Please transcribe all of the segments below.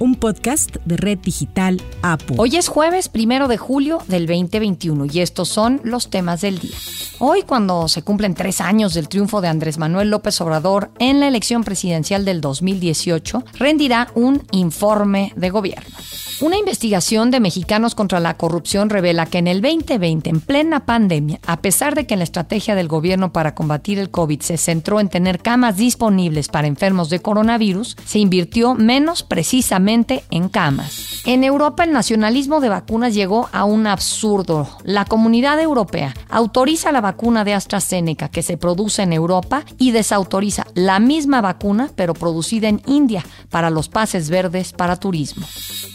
un podcast de Red Digital APU. Hoy es jueves primero de julio del 2021 y estos son los temas del día. Hoy, cuando se cumplen tres años del triunfo de Andrés Manuel López Obrador en la elección presidencial del 2018, rendirá un informe de gobierno. Una investigación de Mexicanos contra la Corrupción revela que en el 2020, en plena pandemia, a pesar de que la estrategia del gobierno para combatir el COVID se centró en tener camas disponibles para enfermos de coronavirus, se invirtió menos precisamente en camas. En Europa el nacionalismo de vacunas llegó a un absurdo. La comunidad europea autoriza la vacuna de AstraZeneca que se produce en Europa y desautoriza la misma vacuna pero producida en India para los pases verdes para turismo.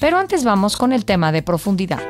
Pero antes vamos con el tema de profundidad.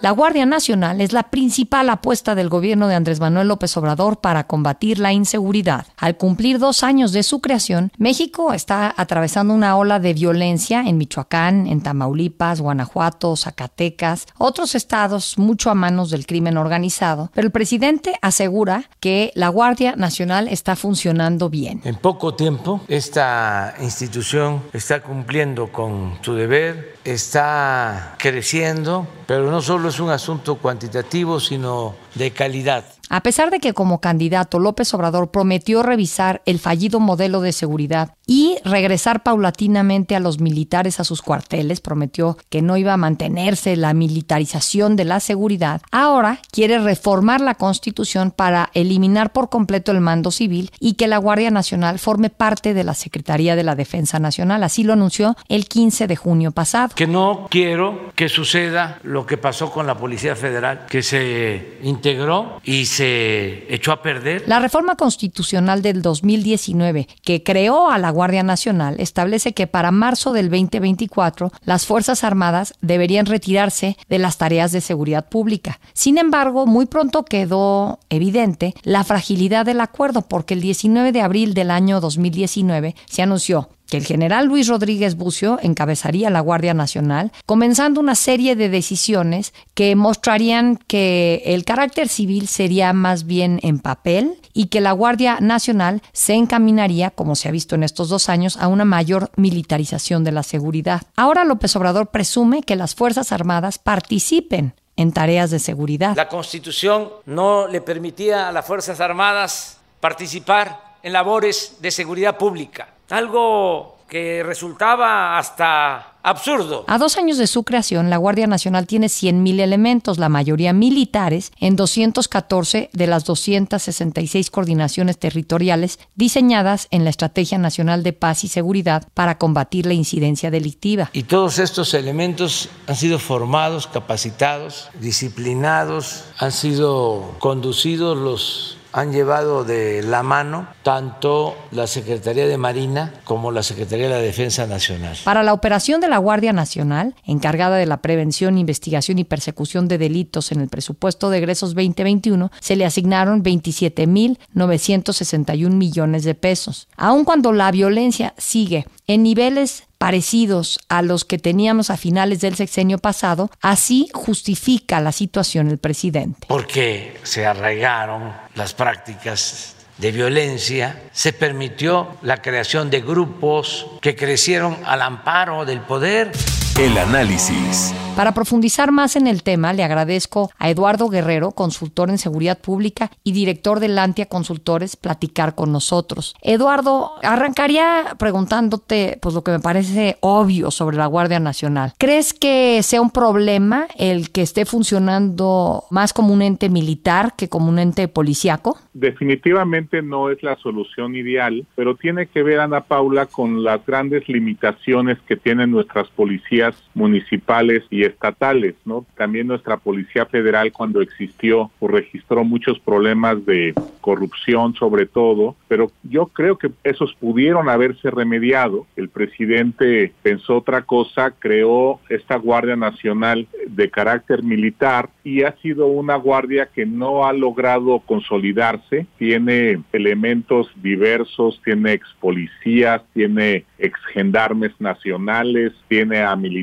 La Guardia Nacional es la principal apuesta del gobierno de Andrés Manuel López Obrador para combatir la inseguridad. Al cumplir dos años de su creación, México está atravesando una ola de violencia en Michoacán, en Tamaulipas, Guanajuato, Zacatecas, otros estados mucho a manos del crimen organizado. Pero el presidente asegura que la Guardia Nacional está funcionando bien. En poco tiempo, esta institución está cumpliendo con su deber, está creciendo, pero no solo es un asunto cuantitativo, sino de calidad. A pesar de que como candidato López Obrador prometió revisar el fallido modelo de seguridad y regresar paulatinamente a los militares a sus cuarteles, prometió que no iba a mantenerse la militarización de la seguridad, ahora quiere reformar la constitución para eliminar por completo el mando civil y que la Guardia Nacional forme parte de la Secretaría de la Defensa Nacional. Así lo anunció el 15 de junio pasado. Que no quiero que suceda lo que pasó con la Policía Federal, que se integró y se echó a perder. La reforma constitucional del 2019 que creó a la Guardia Nacional establece que para marzo del 2024 las Fuerzas Armadas deberían retirarse de las tareas de seguridad pública. Sin embargo, muy pronto quedó evidente la fragilidad del acuerdo porque el 19 de abril del año 2019 se anunció que el general Luis Rodríguez Bucio encabezaría la Guardia Nacional, comenzando una serie de decisiones que mostrarían que el carácter civil sería más bien en papel y que la Guardia Nacional se encaminaría, como se ha visto en estos dos años, a una mayor militarización de la seguridad. Ahora López Obrador presume que las Fuerzas Armadas participen en tareas de seguridad. La Constitución no le permitía a las Fuerzas Armadas participar en labores de seguridad pública algo que resultaba hasta absurdo. A dos años de su creación, la Guardia Nacional tiene 100.000 elementos, la mayoría militares, en 214 de las 266 coordinaciones territoriales diseñadas en la Estrategia Nacional de Paz y Seguridad para combatir la incidencia delictiva. Y todos estos elementos han sido formados, capacitados, disciplinados, han sido conducidos los han llevado de la mano tanto la Secretaría de Marina como la Secretaría de la Defensa Nacional. Para la operación de la Guardia Nacional, encargada de la prevención, investigación y persecución de delitos en el presupuesto de egresos 2021, se le asignaron 27.961 millones de pesos. Aun cuando la violencia sigue en niveles parecidos a los que teníamos a finales del sexenio pasado, así justifica la situación el presidente. Porque se arraigaron las prácticas de violencia, se permitió la creación de grupos que crecieron al amparo del poder. El análisis. Para profundizar más en el tema, le agradezco a Eduardo Guerrero, consultor en seguridad pública y director de Lantia Consultores, platicar con nosotros. Eduardo, arrancaría preguntándote pues lo que me parece obvio sobre la Guardia Nacional. ¿Crees que sea un problema el que esté funcionando más como un ente militar que como un ente policíaco? Definitivamente no es la solución ideal, pero tiene que ver, Ana Paula, con las grandes limitaciones que tienen nuestras policías municipales y estatales, ¿no? También nuestra Policía Federal cuando existió pues, registró muchos problemas de corrupción sobre todo, pero yo creo que esos pudieron haberse remediado. El presidente pensó otra cosa, creó esta Guardia Nacional de carácter militar y ha sido una guardia que no ha logrado consolidarse, tiene elementos diversos, tiene ex policías, tiene ex gendarmes nacionales, tiene a militares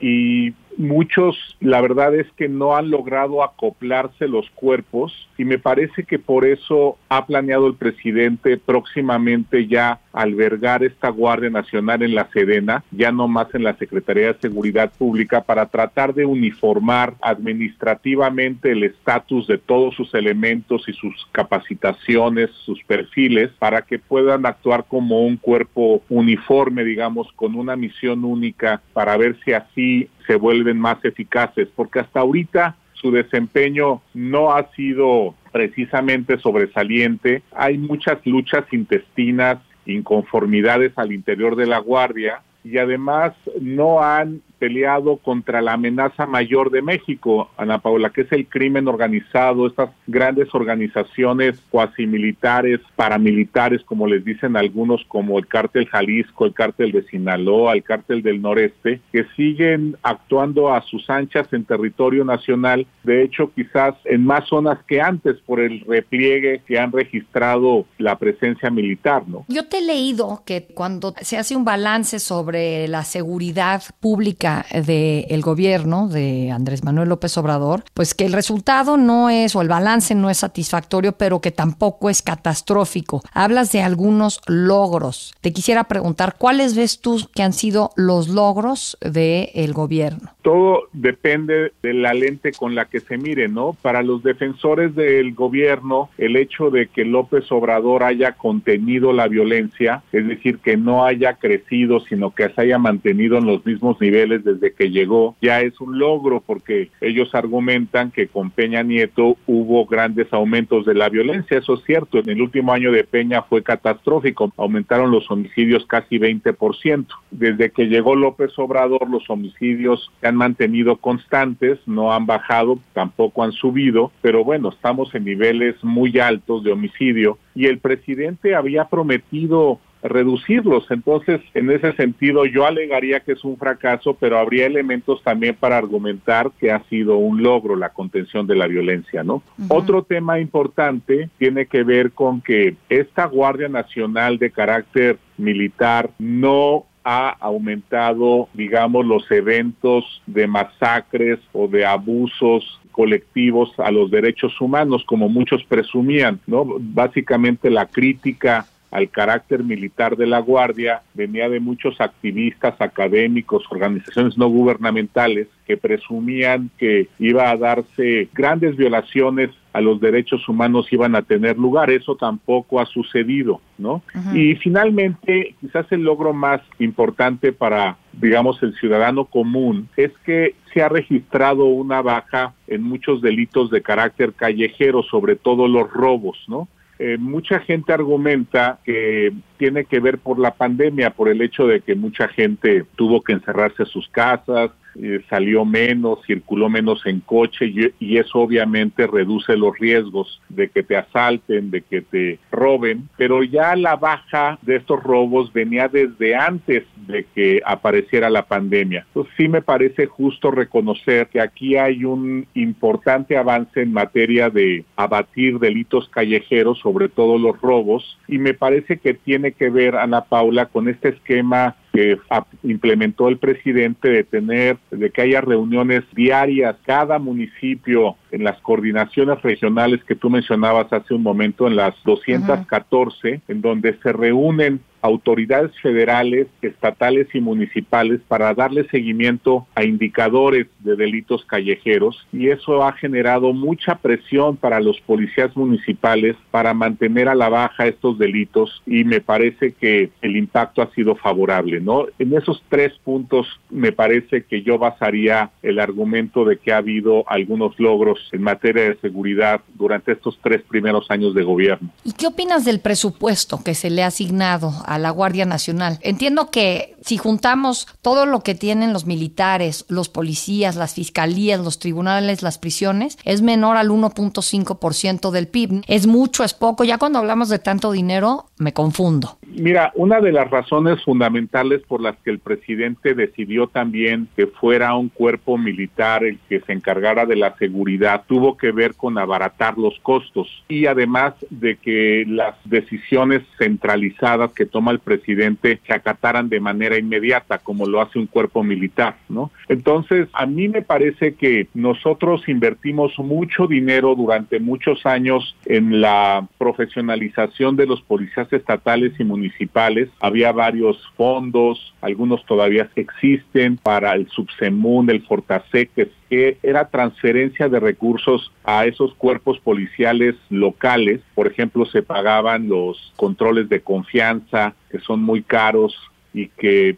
y muchos, la verdad es que no han logrado acoplarse los cuerpos y me parece que por eso ha planeado el presidente próximamente ya albergar esta Guardia Nacional en la Sedena, ya no más en la Secretaría de Seguridad Pública, para tratar de uniformar administrativamente el estatus de todos sus elementos y sus capacitaciones, sus perfiles, para que puedan actuar como un cuerpo uniforme, digamos, con una misión única, para ver si así se más eficaces, porque hasta ahorita su desempeño no ha sido precisamente sobresaliente. Hay muchas luchas intestinas, inconformidades al interior de la Guardia y además no han peleado contra la amenaza mayor de México, Ana Paula, que es el crimen organizado, estas grandes organizaciones cuasi militares, paramilitares, como les dicen algunos, como el cártel Jalisco, el cártel de Sinaloa, el cártel del Noreste, que siguen actuando a sus anchas en territorio nacional, de hecho quizás en más zonas que antes por el repliegue que han registrado la presencia militar, ¿no? Yo te he leído que cuando se hace un balance sobre la seguridad pública del gobierno de Andrés Manuel López Obrador, pues que el resultado no es o el balance no es satisfactorio, pero que tampoco es catastrófico. Hablas de algunos logros. Te quisiera preguntar, ¿cuáles ves tú que han sido los logros del gobierno? Todo depende de la lente con la que se mire, ¿no? Para los defensores del gobierno, el hecho de que López Obrador haya contenido la violencia, es decir, que no haya crecido, sino que se haya mantenido en los mismos niveles desde que llegó, ya es un logro porque ellos argumentan que con Peña Nieto hubo grandes aumentos de la violencia. Eso es cierto, en el último año de Peña fue catastrófico, aumentaron los homicidios casi 20%. Desde que llegó López Obrador, los homicidios se han mantenido constantes, no han bajado, tampoco han subido, pero bueno, estamos en niveles muy altos de homicidio y el presidente había prometido reducirlos. Entonces, en ese sentido, yo alegaría que es un fracaso, pero habría elementos también para argumentar que ha sido un logro la contención de la violencia, ¿no? Otro tema importante tiene que ver con que esta Guardia Nacional de carácter militar no ha aumentado, digamos, los eventos de masacres o de abusos colectivos a los derechos humanos, como muchos presumían, ¿no? Básicamente la crítica al carácter militar de la Guardia venía de muchos activistas, académicos, organizaciones no gubernamentales que presumían que iba a darse grandes violaciones a los derechos humanos iban a tener lugar. Eso tampoco ha sucedido, ¿no? Y finalmente, quizás el logro más importante para, digamos, el ciudadano común es que se ha registrado una baja en muchos delitos de carácter callejero, sobre todo los robos, ¿no? Eh, mucha gente argumenta que tiene que ver por la pandemia, por el hecho de que mucha gente tuvo que encerrarse a sus casas, eh, salió menos, circuló menos en coche y, y, eso obviamente reduce los riesgos de que te asalten, de que te roben, pero ya la baja de estos robos venía desde antes de que apareciera la pandemia. Entonces sí me parece justo reconocer que aquí hay un importante avance en materia de abatir delitos callejeros, sobre todo los robos, y me parece que tiene que ver, Ana Paula, con este esquema que implementó el presidente de tener, de que haya reuniones diarias, cada municipio en las coordinaciones regionales que tú mencionabas hace un momento, en las 214, en donde se reúnen autoridades federales, estatales y municipales para darle seguimiento a indicadores de delitos callejeros y eso ha generado mucha presión para los policías municipales para mantener a la baja estos delitos y me parece que el impacto ha sido favorable, ¿no? En esos tres puntos me parece que yo basaría el argumento de que ha habido algunos logros en materia de seguridad durante estos tres primeros años de gobierno. ¿Y qué opinas del presupuesto que se le ha asignado a la Guardia Nacional? Entiendo que si juntamos todo lo que tienen los militares, los policías, las fiscalías, los tribunales, las prisiones, es menor al 1.5% del PIB. Es mucho, es poco. Ya cuando hablamos de tanto dinero, me confundo. Mira, una de las razones fundamentales por las que el presidente decidió también que fuera un cuerpo militar el que se encargara de la seguridad tuvo que ver con abaratar los costos y además de que las decisiones centralizadas que toma el presidente se acataran de inmediata como lo hace un cuerpo militar, ¿no? Entonces, a mí me parece que nosotros invertimos mucho dinero durante muchos años en la profesionalización de los policías estatales y municipales. Había varios fondos, algunos todavía existen para el Subsemun, el Fortasec, que era transferencia de recursos a esos cuerpos policiales locales. Por ejemplo, se pagaban los controles de confianza, que son muy caros y que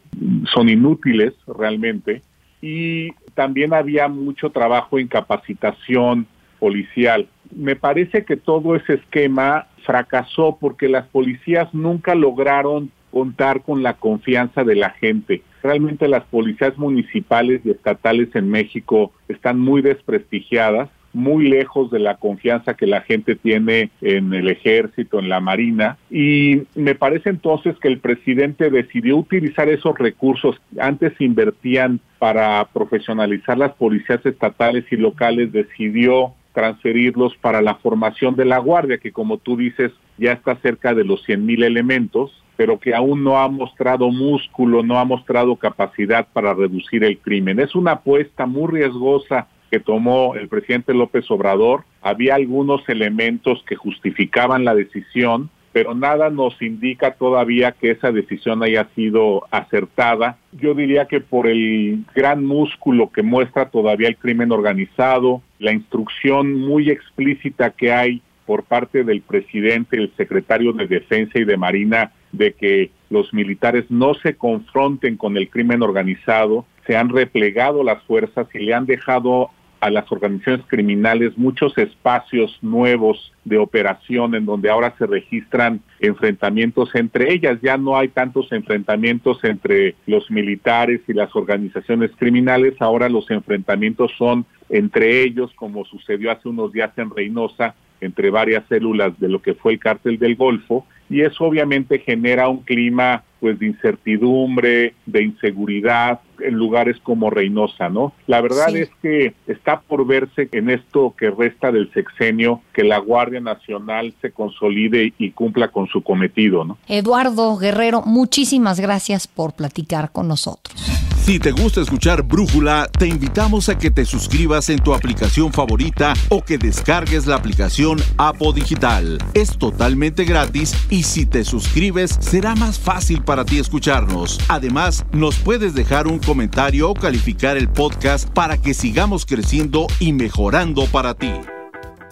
son inútiles realmente. Y también había mucho trabajo en capacitación policial. Me parece que todo ese esquema fracasó porque las policías nunca lograron contar con la confianza de la gente. Realmente las policías municipales y estatales en México están muy desprestigiadas, muy lejos de la confianza que la gente tiene en el ejército, en la marina. Y me parece entonces que el presidente decidió utilizar esos recursos. Antes invertían para profesionalizar las policías estatales y locales, decidió transferirlos para la formación de la Guardia, que como tú dices ya está cerca de los 100 mil elementos, pero que aún no ha mostrado músculo, no ha mostrado capacidad para reducir el crimen. Es una apuesta muy riesgosa que tomó el presidente López Obrador. Había algunos elementos que justificaban la decisión, pero nada nos indica todavía que esa decisión haya sido acertada. Yo diría que por el gran músculo que muestra todavía el crimen organizado, la instrucción muy explícita que hay por parte del presidente, el secretario de Defensa y de Marina de que los militares no se confronten con el crimen organizado, se han replegado las fuerzas y le han dejado a las organizaciones criminales muchos espacios nuevos de operación en donde ahora se registran enfrentamientos entre ellas. Ya no hay tantos enfrentamientos entre los militares y las organizaciones criminales, ahora los enfrentamientos son entre ellos, como sucedió hace unos días en Reynosa, entre varias células de lo que fue el cártel del Golfo, y eso obviamente genera un clima pues de incertidumbre, de inseguridad en lugares como Reynosa, ¿no? La verdad es que está por verse en esto que resta del sexenio que la Guardia Nacional se consolide y cumpla con su cometido, ¿no? Eduardo Guerrero, muchísimas gracias por platicar con nosotros. Si te gusta escuchar Brújula, te invitamos a que te suscribas en tu aplicación favorita o que descargues la aplicación Apo Digital. Es totalmente gratis y si te suscribes será más fácil para ti escucharnos. Además, nos puedes dejar un comentario o calificar el podcast para que sigamos creciendo y mejorando para ti.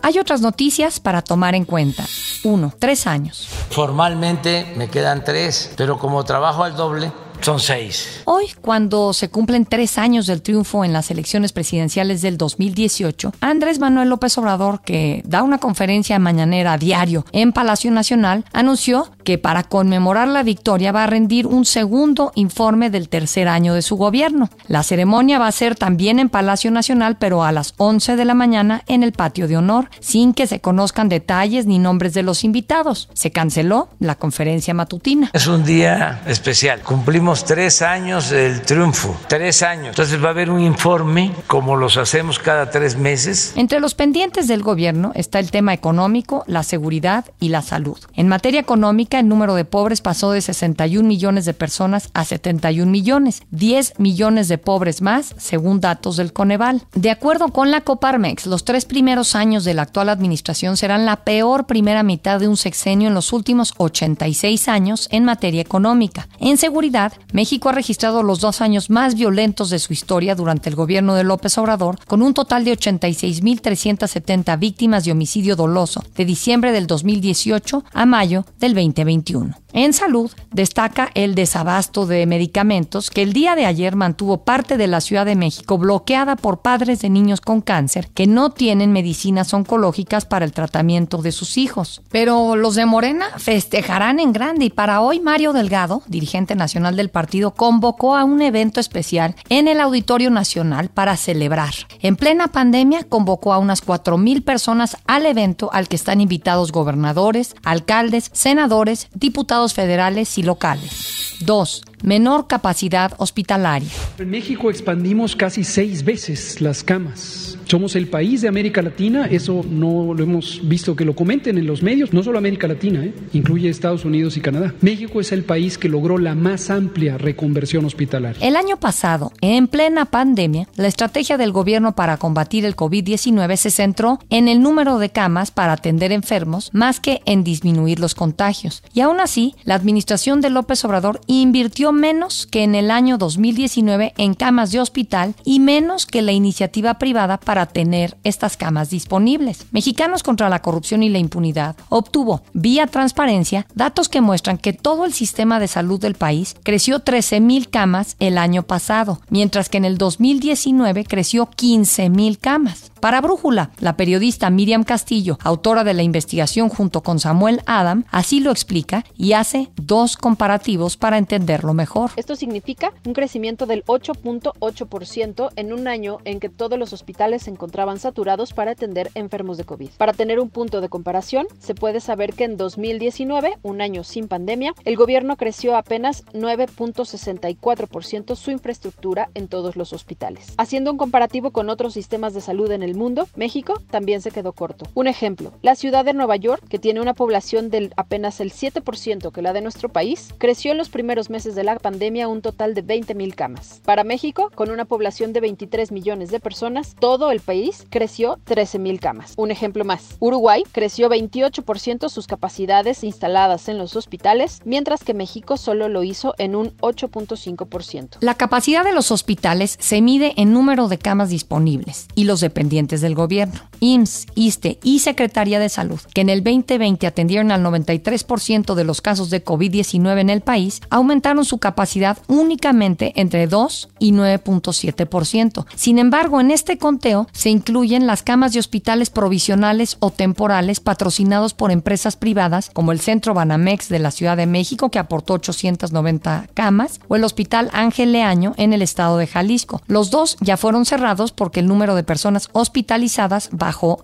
Hay otras noticias para tomar en cuenta. Uno, tres años. Formalmente me quedan tres, pero como trabajo al doble, son seis. Hoy, cuando se cumplen tres años del triunfo en las elecciones presidenciales del 2018, Andrés Manuel López Obrador, que da una conferencia mañanera a diario en Palacio Nacional, anunció que para conmemorar la victoria va a rendir un segundo informe del tercer año de su gobierno. La ceremonia va a ser también en Palacio Nacional, pero a las 11 de la mañana en el patio de honor, sin que se conozcan detalles ni nombres de los invitados. Se canceló la conferencia matutina. Es un día especial. Cumplimos tres años del triunfo, tres años. Entonces va a haber un informe, como los hacemos cada tres meses. Entre los pendientes del gobierno está el tema económico, la seguridad y la salud. En materia económica, el número de pobres pasó de 61 millones de personas a 71 millones, 10 millones de pobres más, según datos del Coneval. De acuerdo con la Coparmex, los tres primeros años de la actual administración serán la peor primera mitad de un sexenio en los últimos 86 años en materia económica. En seguridad, México ha registrado los dos años más violentos de su historia durante el gobierno de López Obrador, con un total de 86.370 víctimas de homicidio doloso de diciembre del 2018 a mayo del 2021. En salud, destaca el desabasto de medicamentos que el día de ayer mantuvo parte de la Ciudad de México bloqueada por padres de niños con cáncer que no tienen medicinas oncológicas para el tratamiento de sus hijos. Pero los de Morena festejarán en grande y para hoy Mario Delgado, dirigente nacional del partido, convocó a un evento especial en el Auditorio Nacional para celebrar. En plena pandemia convocó a unas 4.000 personas al evento al que están invitados gobernadores, alcaldes, senadores, diputados federales y locales. 2. Menor capacidad hospitalaria. En México expandimos casi seis veces las camas. Somos el país de América Latina, eso no lo hemos visto que lo comenten en los medios, no solo América Latina, ¿eh? incluye Estados Unidos y Canadá. México es el país que logró la más amplia reconversión hospitalaria. El año pasado, en plena pandemia, la estrategia del gobierno para combatir el COVID-19 se centró en el número de camas para atender enfermos más que en disminuir los contagios. Y aún así, la administración de López Obrador invirtió menos que en el año 2019 en camas de hospital y menos que la iniciativa privada para tener estas camas disponibles. Mexicanos contra la corrupción y la impunidad obtuvo, vía transparencia, datos que muestran que todo el sistema de salud del país creció 13.000 camas el año pasado, mientras que en el 2019 creció 15.000 camas. Para Brújula, la periodista Miriam Castillo, autora de la investigación junto con Samuel Adam, así lo explica y hace dos comparativos para entenderlo mejor. Esto significa un crecimiento del 8.8% en un año en que todos los hospitales se encontraban saturados para atender enfermos de COVID. Para tener un punto de comparación, se puede saber que en 2019, un año sin pandemia, el gobierno creció apenas 9.64% su infraestructura en todos los hospitales. Haciendo un comparativo con otros sistemas de salud en el mundo, México también se quedó corto. Un ejemplo, la ciudad de Nueva York, que tiene una población del apenas el 7% que la de nuestro país, creció en los primeros meses de la pandemia un total de 20.000 camas. Para México, con una población de 23 millones de personas, todo el país creció 13.000 camas. Un ejemplo más, Uruguay creció 28% sus capacidades instaladas en los hospitales, mientras que México solo lo hizo en un 8.5%. La capacidad de los hospitales se mide en número de camas disponibles y los dependientes del gobierno. IMSS, ISTE y Secretaría de Salud, que en el 2020 atendieron al 93% de los casos de COVID-19 en el país, aumentaron su capacidad únicamente entre 2 y 9.7%. Sin embargo, en este conteo se incluyen las camas de hospitales provisionales o temporales patrocinados por empresas privadas como el Centro Banamex de la Ciudad de México que aportó 890 camas o el Hospital Ángel Leaño en el estado de Jalisco. Los dos ya fueron cerrados porque el número de personas hospitalizadas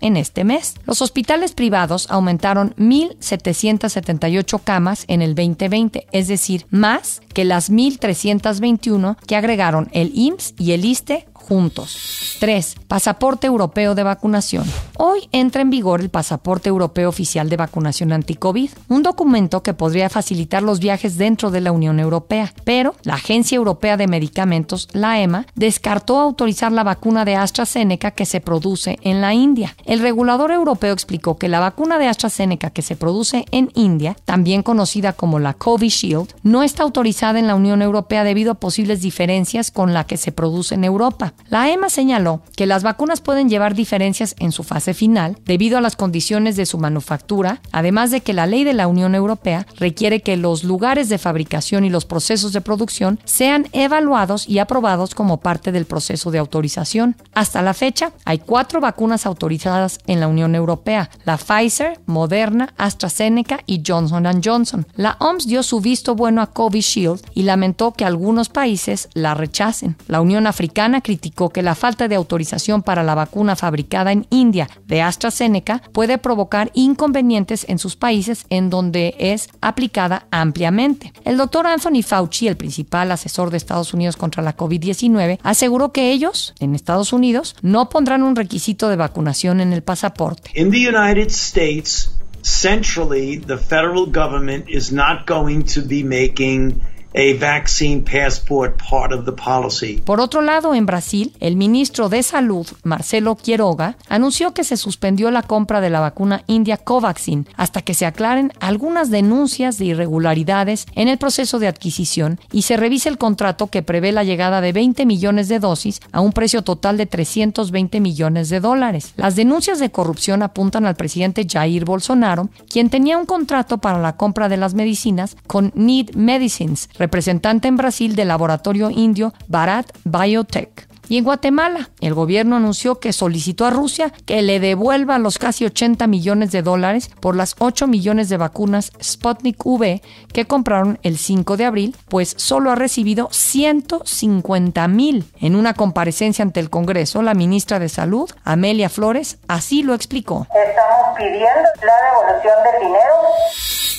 en este mes. Los hospitales privados aumentaron 1.778 camas en el 2020, es decir, más que las 1.321 que agregaron el IMSS y el ISTE juntos. 3. Pasaporte europeo de vacunación. Hoy entra en vigor el Pasaporte Europeo Oficial de Vacunación Anti-COVID, un documento que podría facilitar los viajes dentro de la Unión Europea, pero la Agencia Europea de Medicamentos, la EMA, descartó autorizar la vacuna de AstraZeneca que se produce en la India. El regulador europeo explicó que la vacuna de AstraZeneca que se produce en India, también conocida como la Covishield, no está autorizada en la Unión Europea debido a posibles diferencias con la que se produce en Europa. La EMA señaló que las vacunas pueden llevar diferencias en su fase final debido a las condiciones de su manufactura, además de que la ley de la Unión Europea requiere que los lugares de fabricación y los procesos de producción sean evaluados y aprobados como parte del proceso de autorización. Hasta la fecha, hay cuatro vacunas autorizadas en la Unión Europea, la Pfizer, Moderna, AstraZeneca y Johnson Johnson. La OMS dio su visto bueno a Covishield y lamentó que algunos países la rechacen. La Unión Africana criticó que la falta de autorización para la vacuna fabricada en India de AstraZeneca puede provocar inconvenientes en sus países en donde es aplicada ampliamente. El doctor Anthony Fauci, el principal asesor de Estados Unidos contra la COVID-19, aseguró que ellos, en Estados Unidos, no pondrán un requisito de vacunación en el pasaporte. In the United States, centrally, the federal government is not going to be making Por otro lado, en Brasil, el ministro de Salud, Marcelo Quiroga, anunció que se suspendió la compra de la vacuna India Covaxin hasta que se aclaren algunas denuncias de irregularidades en el proceso de adquisición y se revise el contrato que prevé la llegada de 20 millones de dosis a un precio total de 320 millones de dólares. Las denuncias de corrupción apuntan al presidente Jair Bolsonaro, quien tenía un contrato para la compra de las medicinas con Need Medicines, representante en Brasil del laboratorio indio Bharat Biotech. Y en Guatemala, el gobierno anunció que solicitó a Rusia que le devuelva los casi 80 millones de dólares por las 8 millones de vacunas Sputnik V que compraron el 5 de abril, pues solo ha recibido 150 mil. En una comparecencia ante el Congreso, la ministra de Salud, Amelia Flores, así lo explicó. Estamos pidiendo la devolución del dinero